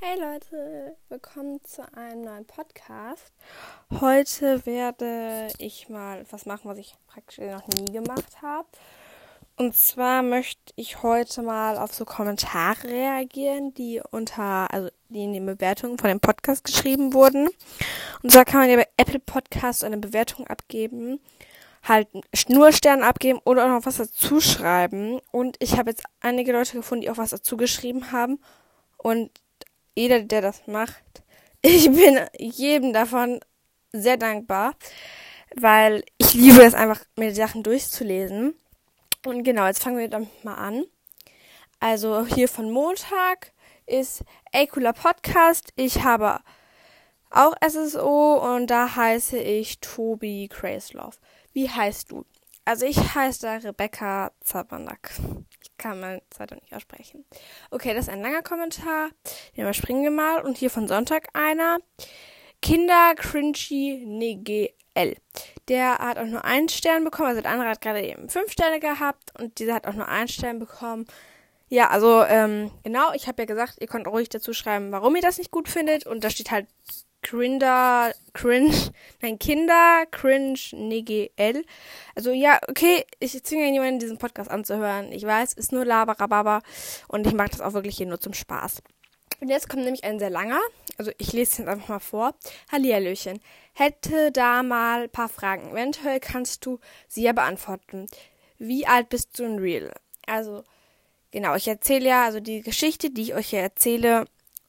Hey Leute, willkommen zu einem neuen Podcast. Heute werde ich mal was machen, was ich praktisch noch nie gemacht habe. Und zwar möchte ich heute mal auf so Kommentare reagieren, die unter, also die in den Bewertungen von dem Podcast geschrieben wurden. Und zwar kann man ja bei Apple Podcasts eine Bewertung abgeben, halt nur Sterne abgeben oder auch noch was dazu schreiben. Und ich habe jetzt einige Leute gefunden, die auch was dazu geschrieben haben. Und jeder, der das macht. Ich bin jedem davon sehr dankbar, weil ich liebe es einfach, mir die Sachen durchzulesen. Und genau, jetzt fangen wir damit mal an. Also hier von Montag ist cooler Podcast. Ich habe auch SSO und da heiße ich Tobi Crazelove. Wie heißt du? Also ich heiße Rebecca Zabanak kann man zwar nicht aussprechen. Okay, das ist ein langer Kommentar. Den überspringen wir mal. Und hier von Sonntag einer. Kinder Cringy NGL. Der hat auch nur einen Stern bekommen. Also der andere hat gerade eben fünf Sterne gehabt. Und dieser hat auch nur einen Stern bekommen. Ja, also ähm, genau, ich habe ja gesagt, ihr könnt ruhig dazu schreiben, warum ihr das nicht gut findet. Und da steht halt Grinder, Cringe, nein, Kinder, Cringe, NGL. Also ja, okay, ich zwinge niemanden, diesen Podcast anzuhören. Ich weiß, ist nur Laberababa und ich mache das auch wirklich hier nur zum Spaß. Und jetzt kommt nämlich ein sehr langer, also ich lese es einfach mal vor. Hallihallöchen. Hätte da mal ein paar Fragen. Eventuell kannst du sie ja beantworten. Wie alt bist du in Real? Also, genau, ich erzähle ja, also die Geschichte, die ich euch hier erzähle,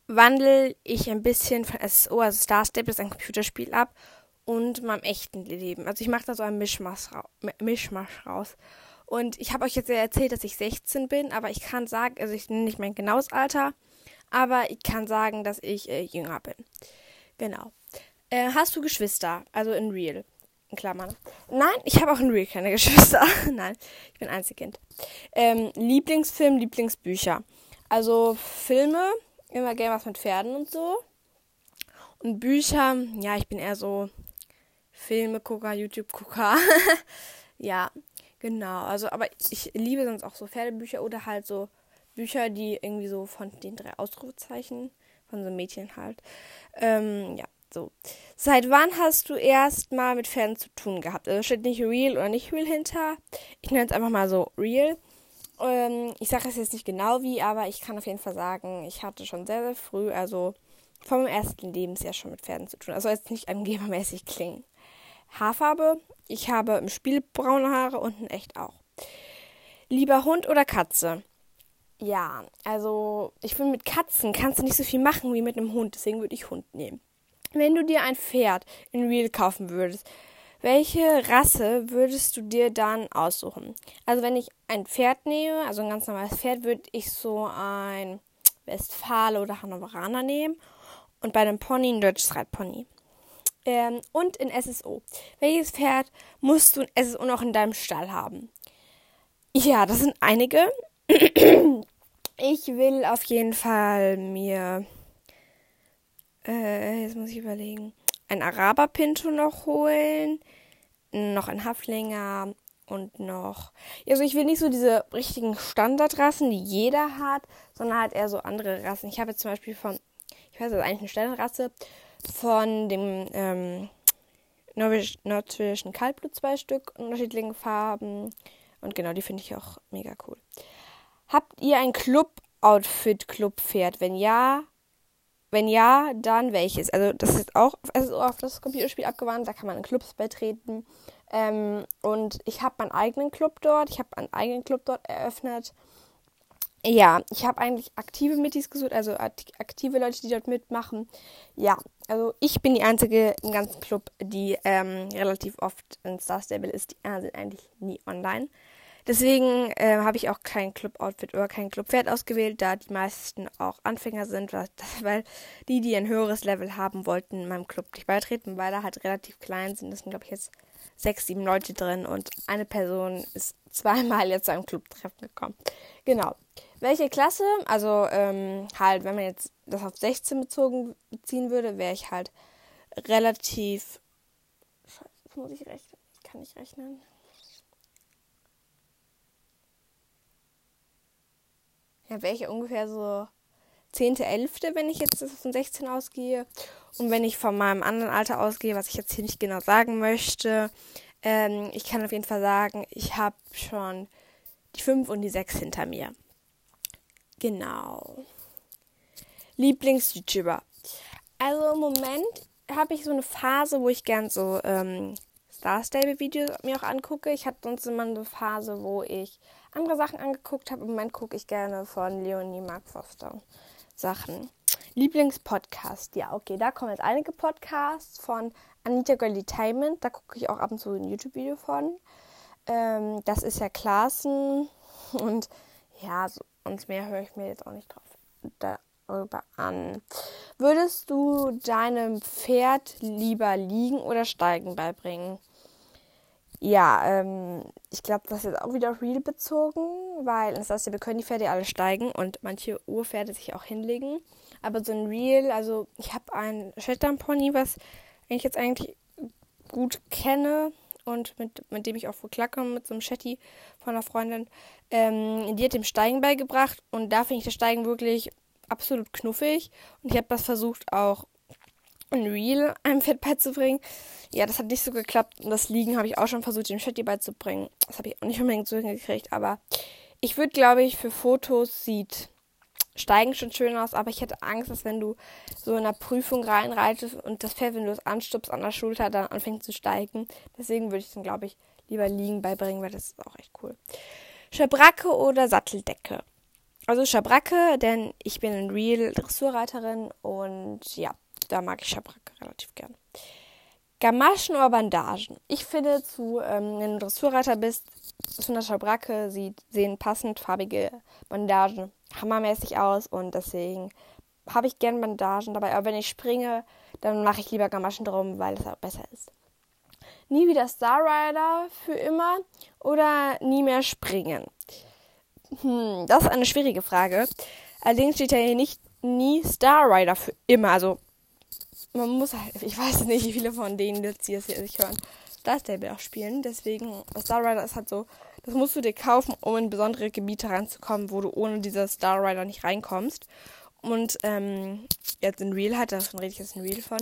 wandle ich ein bisschen von SSO, also Star Stable ist ein Computerspiel ab, und meinem echten Leben. Also ich mache da so ein Mischmasch, ra raus. Und ich habe euch jetzt ja erzählt, dass ich 16 bin, aber ich kann sagen, also ich nenne nicht mein genaues Alter, aber ich kann sagen, dass ich äh, jünger bin. Genau. Äh, hast du Geschwister? Also in Real. In Klammern. Nein, ich habe auch in Real keine Geschwister. Nein, ich bin Einzelkind. Ähm, Lieblingsfilm, Lieblingsbücher. Also Filme immer gerne was mit Pferden und so. Und Bücher, ja, ich bin eher so Filme-Gucker, YouTube-Gucker. ja, genau. Also, aber ich liebe sonst auch so Pferdebücher oder halt so Bücher, die irgendwie so von den drei Ausrufezeichen, von so Mädchen halt. Ähm, ja, so. Seit wann hast du erst mal mit Pferden zu tun gehabt? Also steht nicht real oder nicht real hinter. Ich nenne es einfach mal so real. Ähm, ich sage es jetzt nicht genau wie, aber ich kann auf jeden Fall sagen, ich hatte schon sehr, sehr früh, also vom ersten Lebensjahr schon mit Pferden zu tun. Also jetzt nicht angebermäßig klingen. Haarfarbe, ich habe im Spiel braune Haare und in echt auch. Lieber Hund oder Katze? Ja, also ich finde, mit Katzen kannst du nicht so viel machen wie mit einem Hund, deswegen würde ich Hund nehmen. Wenn du dir ein Pferd in Real kaufen würdest, welche Rasse würdest du dir dann aussuchen? Also wenn ich ein Pferd nehme, also ein ganz normales Pferd, würde ich so ein Westfale oder Hannoveraner nehmen. Und bei einem Pony ein deutsches Reitpony. Ähm, und in SSO. Welches Pferd musst du in SSO noch in deinem Stall haben? Ja, das sind einige. ich will auf jeden Fall mir. Äh, jetzt muss ich überlegen ein Araber-Pinto noch holen, noch ein Haflinger und noch. Also ich will nicht so diese richtigen Standardrassen, die jeder hat, sondern halt eher so andere Rassen. Ich habe jetzt zum Beispiel von, ich weiß, das ist eigentlich eine Standardrasse, von dem ähm, nordschwedischen Kaltblut zwei Stück, unterschiedlichen Farben. Und genau, die finde ich auch mega cool. Habt ihr ein Club-Outfit-Club-Pferd? Wenn ja, wenn ja, dann welches? Also das ist auch also auf das Computerspiel abgewandt, da kann man in Clubs beitreten. Ähm, und ich habe meinen eigenen Club dort, ich habe einen eigenen Club dort eröffnet. Ja, ich habe eigentlich aktive Mittis gesucht, also aktive Leute, die dort mitmachen. Ja, also ich bin die einzige im ganzen Club, die ähm, relativ oft in Star Stable ist. Die anderen sind eigentlich nie online. Deswegen äh, habe ich auch kein Club-Outfit oder kein Club-Pferd ausgewählt, da die meisten auch Anfänger sind, weil die, die ein höheres Level haben wollten, in meinem Club nicht beitreten, weil er halt relativ klein sind. Das sind, glaube ich, jetzt sechs, sieben Leute drin und eine Person ist zweimal jetzt zu einem Club-Treffen gekommen. Genau. Welche Klasse? Also, ähm, halt, wenn man jetzt das auf 16 bezogen beziehen würde, wäre ich halt relativ. Scheiße, muss ich rechnen. Ich kann nicht rechnen. Ja, wäre ich ungefähr so 10.11., wenn ich jetzt von 16 ausgehe. Und wenn ich von meinem anderen Alter ausgehe, was ich jetzt hier nicht genau sagen möchte, ähm, ich kann auf jeden Fall sagen, ich habe schon die 5 und die 6 hinter mir. Genau. Lieblings-YouTuber. Also im Moment habe ich so eine Phase, wo ich gern so ähm, Star Stable Videos mir auch angucke. Ich hatte sonst immer eine Phase, wo ich andere Sachen angeguckt habe. Im Moment gucke ich gerne von Leonie Mark Foster Sachen. Lieblingspodcast. Ja, okay, da kommen jetzt einige Podcasts von Anita Girlitainment. Da gucke ich auch ab und zu ein YouTube-Video von. Ähm, das ist ja Klassen. Und ja, so, und mehr höre ich mir jetzt auch nicht drauf darüber an. Würdest du deinem Pferd lieber liegen oder steigen beibringen? Ja, ähm, ich glaube, das ist auch wieder real bezogen, weil das heißt, wir können die Pferde alle steigen und manche Urpferde sich auch hinlegen. Aber so ein Real, also ich habe ein Shetland Pony, was ich jetzt eigentlich gut kenne und mit, mit dem ich auch verklacke, mit so einem Shetty von einer Freundin. Ähm, die hat dem Steigen beigebracht und da finde ich das Steigen wirklich absolut knuffig. Und ich habe das versucht auch in Real einem Pferd beizubringen. Ja, das hat nicht so geklappt. Und das Liegen habe ich auch schon versucht, dem Shetty beizubringen. Das habe ich auch nicht unbedingt so hingekriegt. Aber ich würde, glaube ich, für Fotos sieht Steigen schon schön aus, aber ich hätte Angst, dass wenn du so in einer Prüfung reinreitest und das Pferd, wenn du es anstupst an der Schulter, dann anfängt zu steigen. Deswegen würde ich dann, glaube ich, lieber liegen beibringen, weil das ist auch echt cool. Schabracke oder Satteldecke? Also Schabracke, denn ich bin ein Real Dressurreiterin und ja, da mag ich Schabracke relativ gern. Gamaschen oder Bandagen? Ich finde, zu, ähm, wenn du Dressurreiter bist, zu einer Schabracke sieht, sehen passend farbige Bandagen hammermäßig aus und deswegen habe ich gern Bandagen dabei. Aber wenn ich springe, dann mache ich lieber Gamaschen drum, weil es auch besser ist. Nie wieder Star Rider für immer oder nie mehr springen? Hm, das ist eine schwierige Frage. Allerdings steht ja hier nicht nie Star Rider für immer. Also man muss halt, ich weiß nicht, wie viele von denen jetzt hier sich hören, Star Stable auch spielen. Deswegen, Star Rider ist halt so, das musst du dir kaufen, um in besondere Gebiete reinzukommen, wo du ohne diese Star Rider nicht reinkommst. Und ähm, jetzt in Real hat, davon rede ich jetzt in Real von.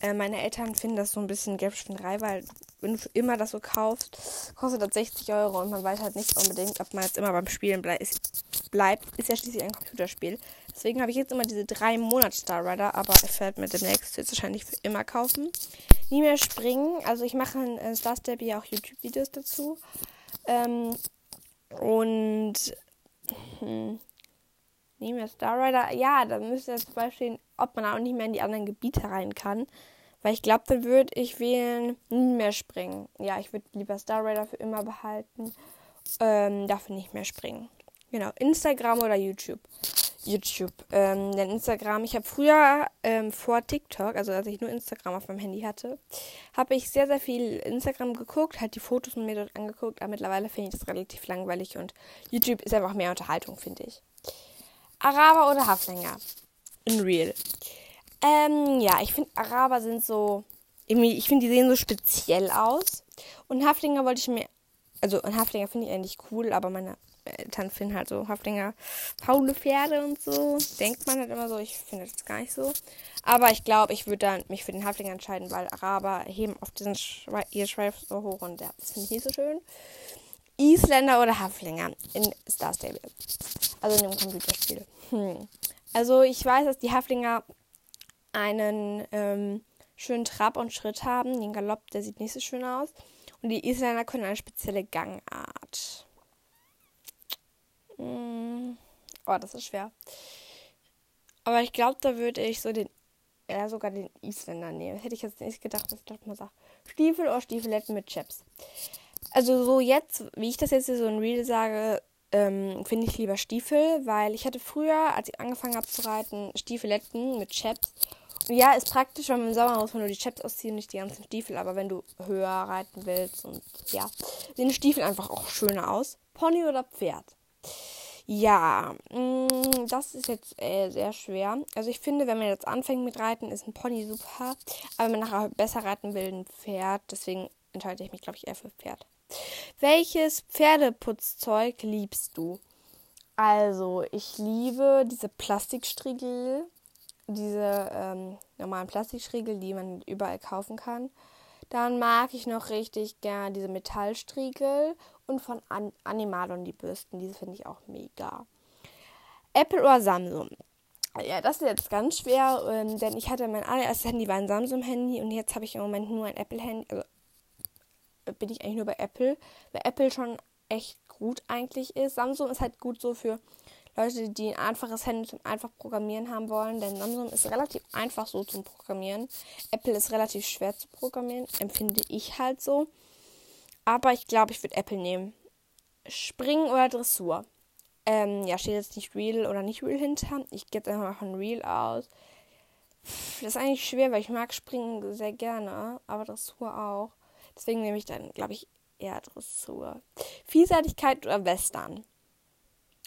Äh, meine Eltern finden das so ein bisschen Gelbspinnerei, weil wenn du immer das so kaufst, kostet das 60 Euro und man weiß halt nicht unbedingt, ob man jetzt immer beim Spielen blei ist, bleibt. Ist ja schließlich ein Computerspiel. Deswegen habe ich jetzt immer diese drei Monate Star Rider, aber ich werde mir demnächst jetzt wahrscheinlich für immer kaufen. Nie mehr springen. Also ich mache in äh, Star Step auch YouTube-Videos dazu. Ähm, und hm, nehmen wir Star Rider. Ja, da müsste jetzt zum Beispiel, ob man auch nicht mehr in die anderen Gebiete rein kann. Weil ich glaube, dann würde ich wählen, nie mehr springen. Ja, ich würde lieber Star Rider für immer behalten. Ähm, dafür nicht mehr springen. Genau, Instagram oder YouTube. YouTube. Ähm, denn Instagram, ich habe früher ähm, vor TikTok, also als ich nur Instagram auf meinem Handy hatte, habe ich sehr, sehr viel Instagram geguckt, halt die Fotos von mir dort angeguckt, aber mittlerweile finde ich das relativ langweilig und YouTube ist einfach mehr Unterhaltung, finde ich. Araber oder Haflinger? In real. Ähm, ja, ich finde Araber sind so, irgendwie, ich finde die sehen so speziell aus. Und Haflinger wollte ich mir, also ein Haflinger finde ich eigentlich cool, aber meine Eltern finden halt so Haflinger faule Pferde und so. Denkt man halt immer so. Ich finde das gar nicht so. Aber ich glaube, ich würde dann mich für den Haflinger entscheiden, weil Araber heben auf diesen Schwe ihr Schweif so hoch und ja, das finde ich nicht so schön. Isländer oder Haflinger in Star Stable. Also in dem Computerspiel. Hm. Also ich weiß, dass die Haflinger einen ähm, schönen Trab und Schritt haben. Den Galopp, der sieht nicht so schön aus. Und die Isländer können eine spezielle Gangart. Mm. Oh, das ist schwer. Aber ich glaube, da würde ich so den, ja, sogar den Isländer nehmen. Hätte ich jetzt nicht gedacht, dass ich das mal sage. Stiefel oder Stiefeletten mit Chaps. Also so jetzt, wie ich das jetzt so in Real sage, ähm, finde ich lieber Stiefel, weil ich hatte früher, als ich angefangen habe zu reiten, Stiefeletten mit Chaps. Und ja, ist praktisch, man im Sommer muss man nur die Chaps ausziehen, nicht die ganzen Stiefel. Aber wenn du höher reiten willst und ja, sehen Stiefel einfach auch schöner aus. Pony oder Pferd? Ja, mh, mm, das ist jetzt äh, sehr schwer. Also ich finde, wenn man jetzt anfängt mit Reiten, ist ein Pony super. Aber wenn man nachher besser reiten will, ein Pferd. Deswegen entscheide ich mich, glaube ich, eher für Pferd. Welches Pferdeputzzeug liebst du? Also, ich liebe diese Plastikstriegel, diese ähm, normalen Plastikstriegel, die man überall kaufen kann. Dann mag ich noch richtig gern diese Metallstriegel und von An Animalon die Bürsten. Diese finde ich auch mega. Apple oder Samsung? Ja, das ist jetzt ganz schwer, ähm, denn ich hatte mein allererstes Handy war ein Samsung-Handy und jetzt habe ich im Moment nur ein Apple-Handy. Also bin ich eigentlich nur bei Apple, weil Apple schon echt gut eigentlich ist. Samsung ist halt gut so für Leute, die ein einfaches Handy zum einfach programmieren haben wollen, denn Samsung ist relativ einfach so zum Programmieren. Apple ist relativ schwer zu programmieren, empfinde ich halt so. Aber ich glaube, ich würde Apple nehmen. Springen oder Dressur? Ähm, ja, steht jetzt nicht Real oder nicht Real hinter. Ich gehe jetzt einfach mal von Real aus. Das ist eigentlich schwer, weil ich mag Springen sehr gerne, aber Dressur auch. Deswegen nehme ich dann, glaube ich, eher Dressur. Vielseitigkeit oder Western?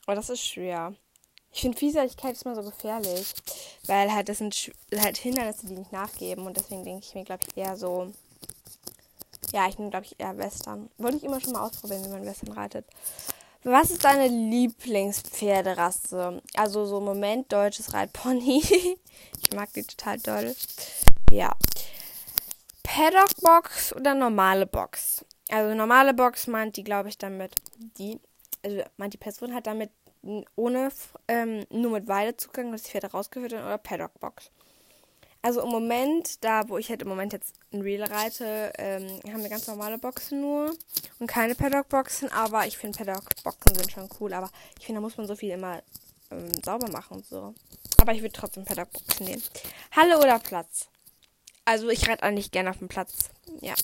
Oh, das ist schwer. Ich finde Vielseitigkeit ist immer so gefährlich, weil halt das sind halt Hindernisse, die nicht nachgeben und deswegen denke ich mir, glaube ich, eher so. Ja, ich nehme, glaube ich, eher Western. Wollte ich immer schon mal ausprobieren, wie man Western reitet. Was ist deine Lieblingspferderasse? Also so Moment deutsches Reitpony. ich mag die total doll. Ja. Paddock-Box oder normale Box? Also normale Box meint die, glaube ich, damit die, also die Person hat damit ohne, ähm, nur mit Weidezugang, dass die Pferde rausgeführt werden oder Paddock-Box. Also im Moment, da wo ich halt im Moment jetzt ein Reel reite, ähm, haben wir ganz normale Boxen nur und keine Paddock-Boxen, aber ich finde Paddock-Boxen sind schon cool, aber ich finde, da muss man so viel immer ähm, sauber machen und so. Aber ich würde trotzdem Paddock-Boxen nehmen. Halle oder Platz? Also ich reite eigentlich gerne auf dem Platz. Ja.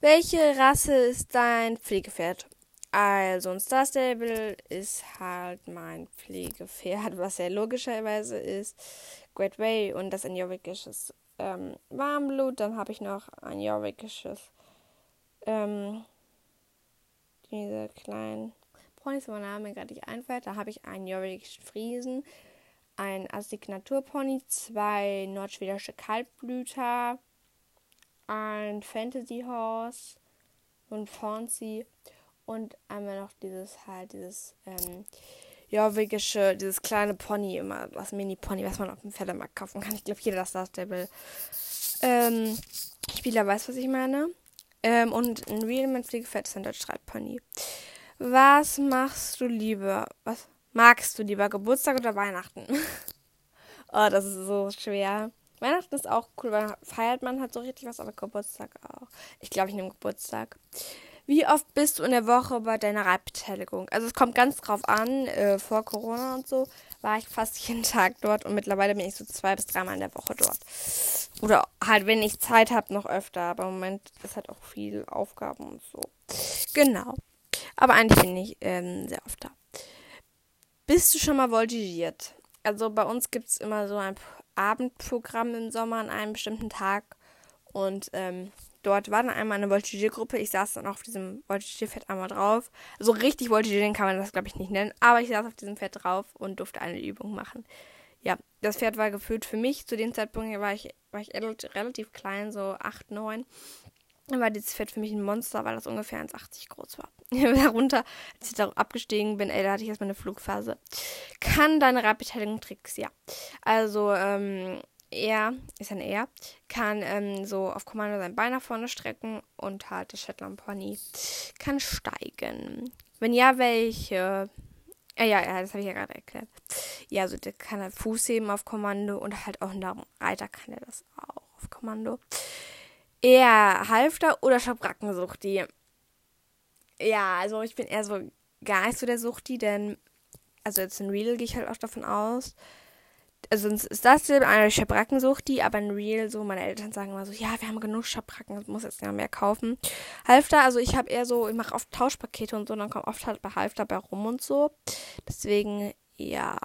Welche Rasse ist dein Pflegepferd? Also ein Star Stable ist halt mein Pflegepferd, was ja logischerweise ist. Great Way und das ein jorvikisches ähm, Warmblut. Dann habe ich noch ein jorvikisches ähm, diese kleinen Ponys, wo mein Name gerade nicht einfällt. Da habe ich einen jorvikischen Friesen, ein Assignaturpony, zwei nordschwedische Kaltblüter, ein Fantasy Horse und Fancy und einmal noch dieses halt, dieses, ähm, jorvikische, dieses kleine Pony immer, das Mini-Pony, was man auf dem Pferdemarkt kaufen kann. Ich glaube, jeder das Star Stable ähm, Spieler weiß, was ich meine. Ähm, und ein Realman Fliegefett ist ein Deutschreitpony. Was machst du lieber? Was magst du lieber? Geburtstag oder Weihnachten? oh, das ist so schwer. Weihnachten ist auch cool, weil feiert man halt so richtig was, aber Geburtstag auch. Ich glaube, ich nehme Geburtstag. Wie oft bist du in der Woche bei deiner Reitbeteiligung? Also es kommt ganz drauf an, äh, vor Corona und so war ich fast jeden Tag dort und mittlerweile bin ich so zwei bis dreimal in der Woche dort. Oder halt, wenn ich Zeit habe, noch öfter. Aber im Moment ist halt auch viel Aufgaben und so. Genau. Aber eigentlich bin ich ähm, sehr oft da. Bist du schon mal voltigiert? Also bei uns gibt es immer so ein Abendprogramm im Sommer an einem bestimmten Tag. Und ähm, dort war dann einmal eine Voltigiergruppe. Ich saß dann auf diesem Voltigierfett einmal drauf. So richtig Voltigieren kann man das, glaube ich, nicht nennen. Aber ich saß auf diesem Pferd drauf und durfte eine Übung machen. Ja, das Pferd war gefüllt für mich. Zu dem Zeitpunkt war ich, war ich relativ klein, so 8, 9. Dann war dieses Pferd für mich ein Monster, weil das ungefähr 1,80 groß war. Darunter, als ich da abgestiegen bin, ey, da hatte ich erstmal eine Flugphase. Kann deine Radbeteiligung Tricks? Ja. Also, ähm, er, ist ein er, kann ähm, so auf Kommando sein Bein nach vorne strecken und halt der Shetland Pony kann steigen. Wenn ja, welche? Äh, ja, ja, das habe ich ja gerade erklärt. Ja, also der kann halt Fuß heben auf Kommando und halt auch ein Reiter kann er das auch auf Kommando. Eher Halfter oder Schabrackensuchti? Ja, also ich bin eher so gar nicht so der Suchti, denn also jetzt in Real gehe ich halt auch davon aus, also ist das eine Schabrackensucht, die aber in Real so, meine Eltern sagen immer so, ja, wir haben genug Schabracken, muss jetzt ja mehr kaufen. Halfter, also ich habe eher so, ich mache oft Tauschpakete und so, dann kommt oft halt bei Halfter bei rum und so. Deswegen, ja,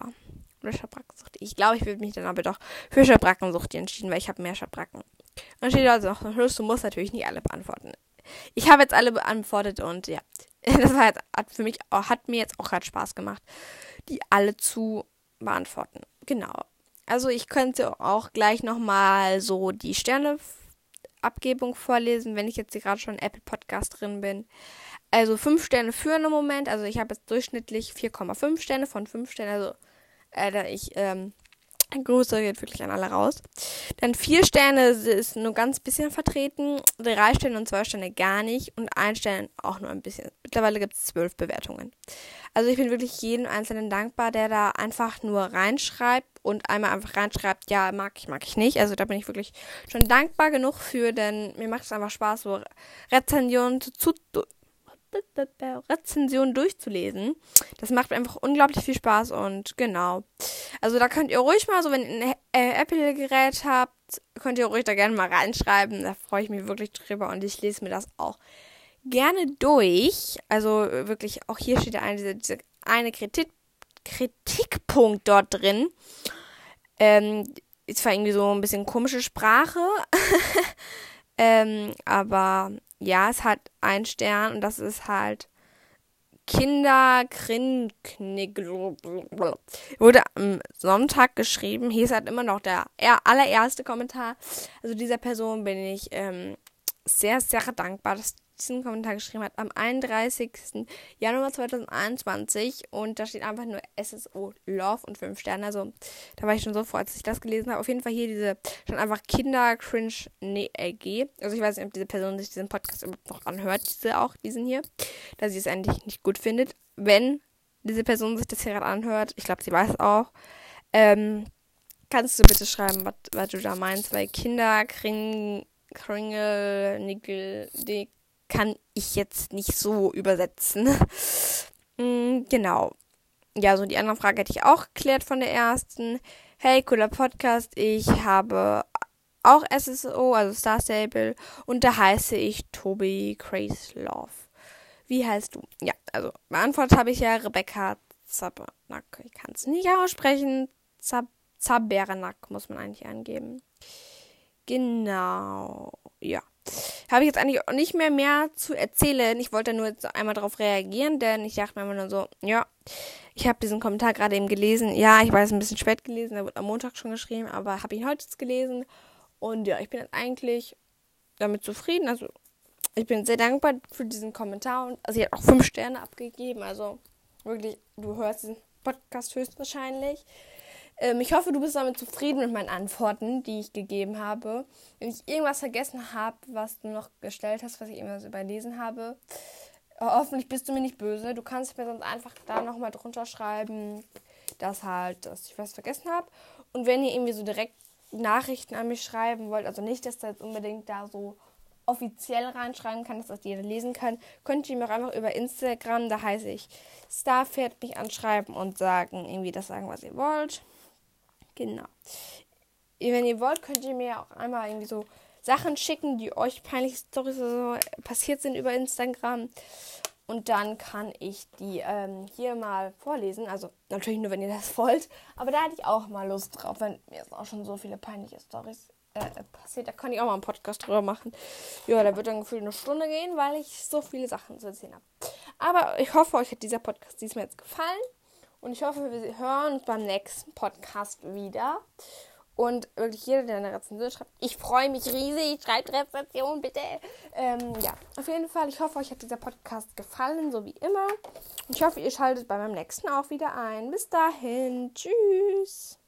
oder Schabrackensucht. Ich glaube, ich würde mich dann aber doch für Schabrackensucht entschieden, weil ich habe mehr Schabracken. Dann steht also noch, du musst natürlich nicht alle beantworten. Ich habe jetzt alle beantwortet und ja, das jetzt, hat für mich, hat mir jetzt auch gerade Spaß gemacht, die alle zu beantworten. Genau. Also ich könnte auch gleich nochmal so die Sterneabgebung vorlesen, wenn ich jetzt hier gerade schon Apple Podcast drin bin. Also 5 Sterne für einen Moment. Also ich habe jetzt durchschnittlich 4,5 Sterne von 5 Sternen. Also äh, ich ähm, Grüße geht wirklich an alle raus. Dann 4 Sterne ist nur ganz bisschen vertreten. 3 Sterne und 2 Sterne gar nicht. Und 1 Stern auch nur ein bisschen. Mittlerweile gibt es 12 Bewertungen. Also ich bin wirklich jedem Einzelnen dankbar, der da einfach nur reinschreibt und einmal einfach reinschreibt, ja, mag ich, mag ich nicht. Also da bin ich wirklich schon dankbar genug für, denn mir macht es einfach Spaß, so Rezensionen zu, zu Rezension durchzulesen. Das macht einfach unglaublich viel Spaß und genau. Also da könnt ihr ruhig mal, so wenn ihr ein äh, Apple-Gerät habt, könnt ihr ruhig da gerne mal reinschreiben. Da freue ich mich wirklich drüber und ich lese mir das auch gerne durch. Also wirklich, auch hier steht ja eine, diese, diese eine Kritik, Kritikpunkt dort drin. Ähm, ist zwar irgendwie so ein bisschen komische Sprache, ähm, aber ja, es hat einen Stern und das ist halt Kinderkrinknick. Wurde am Sonntag geschrieben. Hier ist halt immer noch der allererste Kommentar. Also dieser Person bin ich ähm, sehr, sehr dankbar, dass diesen Kommentar geschrieben hat, am 31. Januar 2021 und da steht einfach nur SSO Love und 5 Sterne. Also da war ich schon so froh, als ich das gelesen habe. Auf jeden Fall hier diese, schon einfach Kinder Cringe nee, LG. Also ich weiß nicht, ob diese Person sich diesen Podcast überhaupt noch anhört, diese auch, diesen hier, da sie es eigentlich nicht gut findet. Wenn diese Person sich das hier gerade anhört, ich glaube, sie weiß auch, ähm, kannst du bitte schreiben, was du da meinst, weil Kinder kriegen Kringle, Nickel, Dick, kann ich jetzt nicht so übersetzen. mm, genau. Ja, so die andere Frage hätte ich auch geklärt von der ersten. Hey, cooler Podcast. Ich habe auch SSO, also Star Stable, und da heiße ich Toby Crazy Love. Wie heißt du? Ja, also beantwortet habe ich ja Rebecca Zabernack. Ich kann es nicht aussprechen. Zab Zabernack muss man eigentlich angeben. Genau. Ja habe ich jetzt eigentlich auch nicht mehr mehr zu erzählen. Ich wollte nur jetzt einmal darauf reagieren, denn ich dachte mir immer nur so, ja, ich habe diesen Kommentar gerade eben gelesen. Ja, ich weiß, ein bisschen spät gelesen, der wurde am Montag schon geschrieben, aber habe ihn heute jetzt gelesen. Und ja, ich bin jetzt eigentlich damit zufrieden. Also, ich bin sehr dankbar für diesen Kommentar. Und also, sie hat auch fünf Sterne abgegeben. Also, wirklich, du hörst diesen Podcast höchstwahrscheinlich. Ähm, ich hoffe, du bist damit zufrieden mit meinen Antworten, die ich gegeben habe. Wenn ich irgendwas vergessen habe, was du noch gestellt hast, was ich irgendwas überlesen habe, hoffentlich bist du mir nicht böse. Du kannst mir sonst einfach da nochmal drunter schreiben, dass halt, dass ich was vergessen habe. Und wenn ihr irgendwie so direkt Nachrichten an mich schreiben wollt, also nicht, dass da jetzt unbedingt da so offiziell reinschreiben kann, dass das jeder lesen kann, könnt ihr mir auch einfach über Instagram, da heiße ich Starpferd, mich anschreiben und sagen, irgendwie das sagen, was ihr wollt. Genau. Wenn ihr wollt, könnt ihr mir auch einmal irgendwie so Sachen schicken, die euch peinliche Storys so passiert sind über Instagram. Und dann kann ich die ähm, hier mal vorlesen. Also natürlich nur, wenn ihr das wollt. Aber da hatte ich auch mal Lust drauf, wenn mir jetzt auch schon so viele peinliche Storys äh, passiert. Da kann ich auch mal einen Podcast drüber machen. Ja, da wird dann gefühlt eine Stunde gehen, weil ich so viele Sachen zu erzählen habe. Aber ich hoffe, euch hat dieser Podcast diesmal jetzt gefallen. Und ich hoffe, wir hören uns beim nächsten Podcast wieder. Und wirklich jeder, der eine Rezension schreibt, ich freue mich riesig. Schreibt Rezension bitte. Ähm, ja, auf jeden Fall. Ich hoffe, euch hat dieser Podcast gefallen, so wie immer. Und ich hoffe, ihr schaltet bei meinem nächsten auch wieder ein. Bis dahin. Tschüss.